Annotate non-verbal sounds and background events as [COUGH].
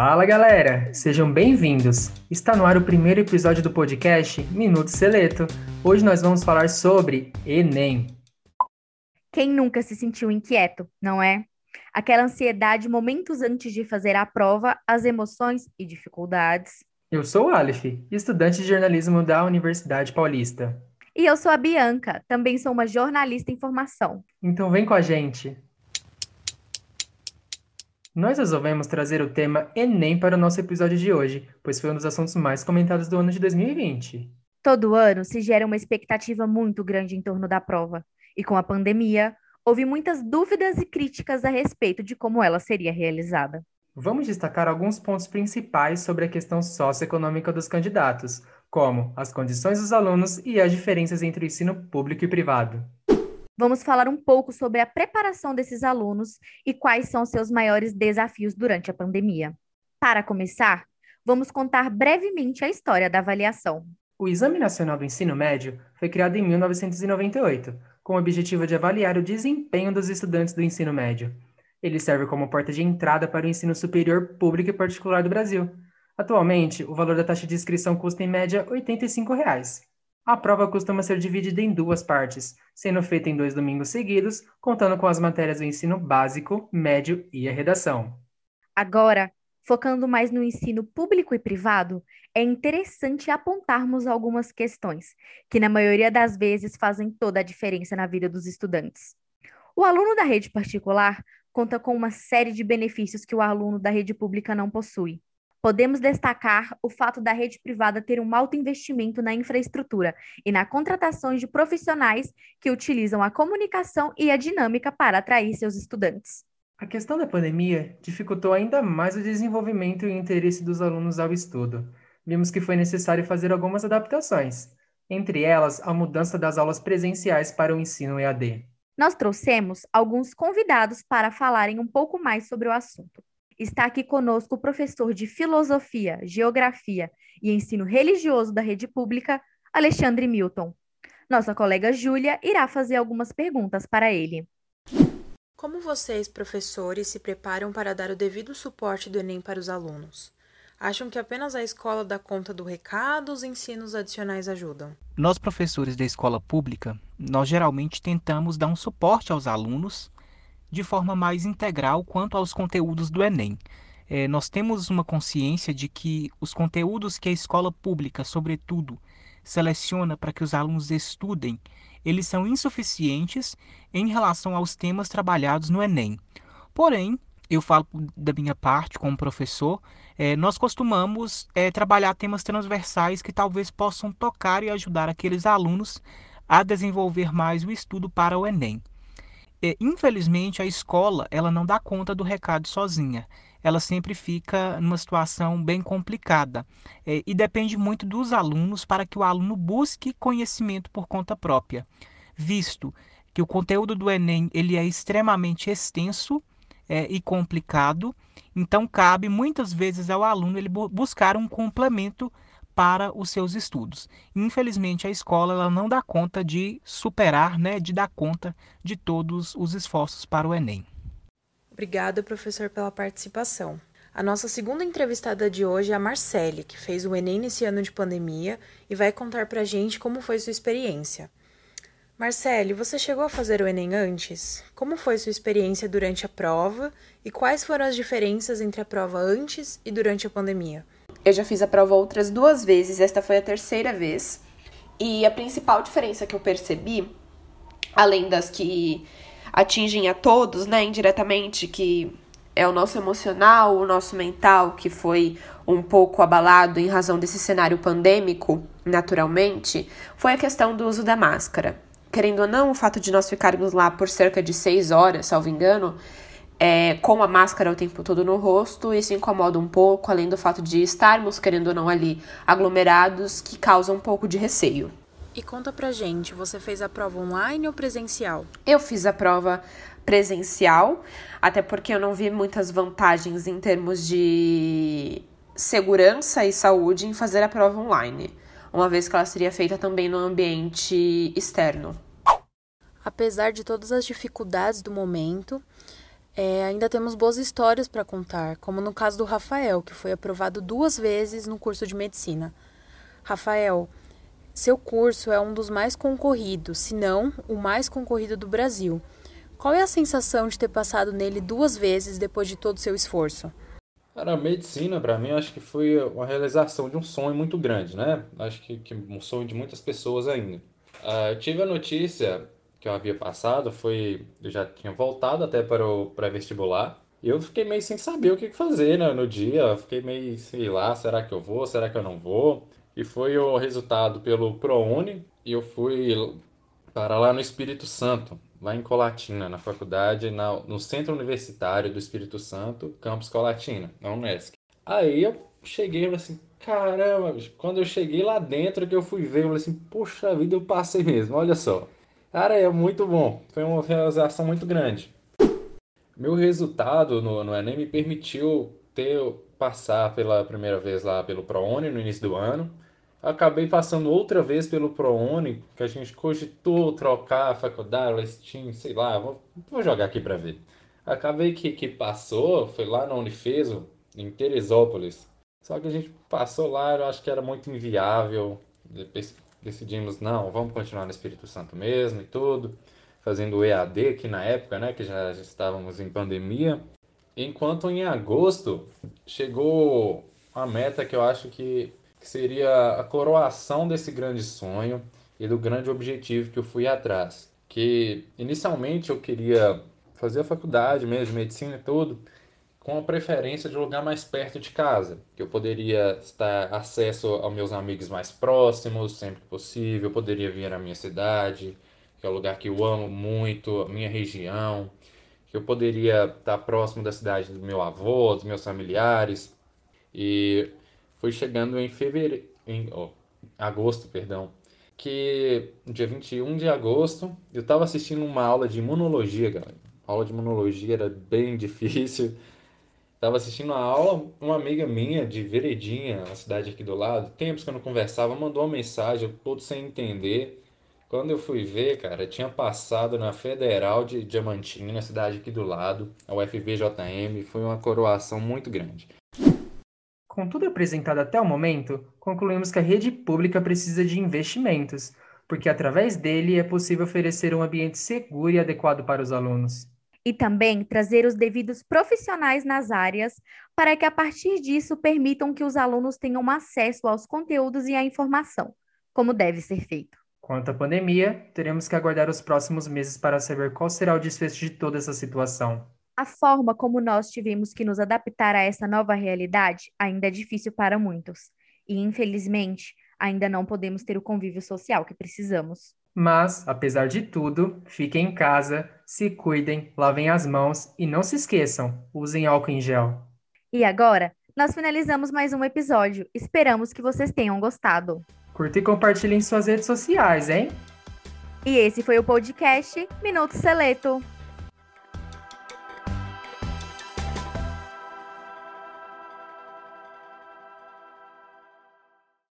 Fala galera, sejam bem-vindos. Está no ar o primeiro episódio do podcast Minuto Seleto. Hoje nós vamos falar sobre Enem. Quem nunca se sentiu inquieto, não é? Aquela ansiedade momentos antes de fazer a prova, as emoções e dificuldades. Eu sou o Aleph, estudante de jornalismo da Universidade Paulista. E eu sou a Bianca, também sou uma jornalista em formação. Então vem com a gente. Nós resolvemos trazer o tema Enem para o nosso episódio de hoje, pois foi um dos assuntos mais comentados do ano de 2020. Todo ano se gera uma expectativa muito grande em torno da prova, e com a pandemia, houve muitas dúvidas e críticas a respeito de como ela seria realizada. Vamos destacar alguns pontos principais sobre a questão socioeconômica dos candidatos, como as condições dos alunos e as diferenças entre o ensino público e privado. Vamos falar um pouco sobre a preparação desses alunos e quais são seus maiores desafios durante a pandemia. Para começar, vamos contar brevemente a história da avaliação. O Exame Nacional do Ensino Médio foi criado em 1998, com o objetivo de avaliar o desempenho dos estudantes do ensino médio. Ele serve como porta de entrada para o ensino superior público e particular do Brasil. Atualmente, o valor da taxa de inscrição custa em média 85 reais. A prova costuma ser dividida em duas partes, sendo feita em dois domingos seguidos, contando com as matérias do ensino básico, médio e a redação. Agora, focando mais no ensino público e privado, é interessante apontarmos algumas questões que, na maioria das vezes, fazem toda a diferença na vida dos estudantes. O aluno da rede particular conta com uma série de benefícios que o aluno da rede pública não possui. Podemos destacar o fato da rede privada ter um alto investimento na infraestrutura e na contratação de profissionais que utilizam a comunicação e a dinâmica para atrair seus estudantes. A questão da pandemia dificultou ainda mais o desenvolvimento e o interesse dos alunos ao estudo. Vimos que foi necessário fazer algumas adaptações, entre elas a mudança das aulas presenciais para o ensino EAD. Nós trouxemos alguns convidados para falarem um pouco mais sobre o assunto. Está aqui conosco o professor de Filosofia, Geografia e Ensino Religioso da Rede Pública, Alexandre Milton. Nossa colega Júlia irá fazer algumas perguntas para ele. Como vocês, professores, se preparam para dar o devido suporte do Enem para os alunos? Acham que apenas a escola dá conta do recado, os ensinos adicionais ajudam? Nós, professores da escola pública, nós geralmente tentamos dar um suporte aos alunos de forma mais integral quanto aos conteúdos do Enem. É, nós temos uma consciência de que os conteúdos que a escola pública, sobretudo, seleciona para que os alunos estudem, eles são insuficientes em relação aos temas trabalhados no Enem. Porém, eu falo da minha parte como professor, é, nós costumamos é, trabalhar temas transversais que talvez possam tocar e ajudar aqueles alunos a desenvolver mais o estudo para o Enem. É, infelizmente, a escola ela não dá conta do recado sozinha. Ela sempre fica numa situação bem complicada é, e depende muito dos alunos para que o aluno busque conhecimento por conta própria, visto que o conteúdo do Enem ele é extremamente extenso é, e complicado, então cabe muitas vezes ao aluno ele buscar um complemento para os seus estudos. Infelizmente, a escola ela não dá conta de superar, né, de dar conta de todos os esforços para o Enem. Obrigada, professor, pela participação. A nossa segunda entrevistada de hoje é a Marcele, que fez o Enem nesse ano de pandemia e vai contar para a gente como foi sua experiência. Marcele, você chegou a fazer o Enem antes? Como foi sua experiência durante a prova e quais foram as diferenças entre a prova antes e durante a pandemia? Eu já fiz a prova outras duas vezes, esta foi a terceira vez. E a principal diferença que eu percebi, além das que atingem a todos, né, indiretamente, que é o nosso emocional, o nosso mental, que foi um pouco abalado em razão desse cenário pandêmico, naturalmente, foi a questão do uso da máscara. Querendo ou não, o fato de nós ficarmos lá por cerca de seis horas, salvo engano, é, com a máscara o tempo todo no rosto, isso incomoda um pouco, além do fato de estarmos, querendo ou não, ali aglomerados, que causa um pouco de receio. E conta pra gente, você fez a prova online ou presencial? Eu fiz a prova presencial, até porque eu não vi muitas vantagens em termos de segurança e saúde em fazer a prova online, uma vez que ela seria feita também no ambiente externo. Apesar de todas as dificuldades do momento, É, ainda temos boas histórias para contar, como no caso do Rafael, que foi aprovado duas vezes no curso de medicina. Rafael, seu curso é um dos mais concorridos, se não o mais concorrido do Brasil. Qual é a sensação de ter passado nele duas vezes depois de todo o seu esforço? A medicina, para mim, acho que foi uma realização de um sonho muito grande, né? Acho que, que um sonho de muitas pessoas ainda. Uh, eu tive a notícia que eu havia passado foi. Eu já tinha voltado até para o pré-vestibular. E eu fiquei meio sem saber o que fazer né, no dia. Eu fiquei meio, sei lá, será que eu vou? Será que eu não vou? E foi o resultado pelo ProUni. E eu fui para lá no Espírito Santo, lá em Colatina, na faculdade, na, no Centro Universitário do Espírito Santo, campus Colatina, na Unesc. Aí eu cheguei assim, caramba, quando eu cheguei lá dentro que eu fui ver, eu falei assim, poxa vida, eu passei mesmo, olha só. Cara, é muito bom. Foi uma realização muito grande. Meu resultado no, no Enem me permitiu ter passar pela primeira vez lá pelo ProUni no início do ano. Acabei passando outra vez pelo ProUni, que a gente cogitou trocar a faculdade, Steam, sei lá, vou, vou jogar aqui para ver. Acabei que, que passou, foi lá na Unifeso, em Teresópolis. Só que a gente passou lá, eu acho que era muito inviável decidimos, não, vamos continuar no Espírito Santo mesmo e tudo, fazendo o EAD aqui na época, né, que já, estávamos em pandemia. Enquanto em agosto chegou a meta que eu acho que, que seria a coroação desse grande sonho e do grande objetivo que eu fui atrás. Que inicialmente eu queria fazer a faculdade mesmo, medicina e tudo, com a preferência de um lugar mais perto de casa, que eu poderia estar acesso aos meus amigos mais próximos, sempre que possível, eu poderia vir à minha cidade, que é um lugar que eu amo muito, a minha região, que eu poderia estar próximo da cidade do meu avô, dos meus familiares. E foi chegando em fevereiro, em oh, agosto, perdão, que dia 21 de agosto eu estava assistindo uma aula de imunologia, galera. A aula de imunologia era bem [LAUGHS] difícil Tava assistindo a aula, uma amiga minha de Veredinha, uma cidade aqui do lado, tempos que eu não conversava, mandou uma mensagem, eu todo sem entender. Quando eu fui ver, cara, tinha passado na Federal de Diamantina, na cidade aqui do lado, a UFVJM, foi uma coroação muito grande. Com tudo apresentado até o momento, concluímos que a rede pública precisa de investimentos, porque através dele é possível oferecer um ambiente seguro e adequado para os alunos e também trazer os devidos profissionais nas áreas para que, a partir disso, permitam que os alunos tenham acesso aos conteúdos e à informação, como deve ser feito. Quanto à pandemia, teremos que aguardar os próximos meses para saber qual será o desfecho de toda essa situação. A forma como nós tivemos que nos adaptar a essa nova realidade ainda é difícil para muitos, e infelizmente ainda não podemos ter o convívio social que precisamos. Mas, apesar de tudo, fiquem em casa, se cuidem, lavem as mãos e não se esqueçam, usem álcool em gel. E agora, nós finalizamos mais um episódio. Esperamos que vocês tenham gostado. Curta e compartilhe em suas redes sociais, hein? E esse foi o podcast Minuto Seleto.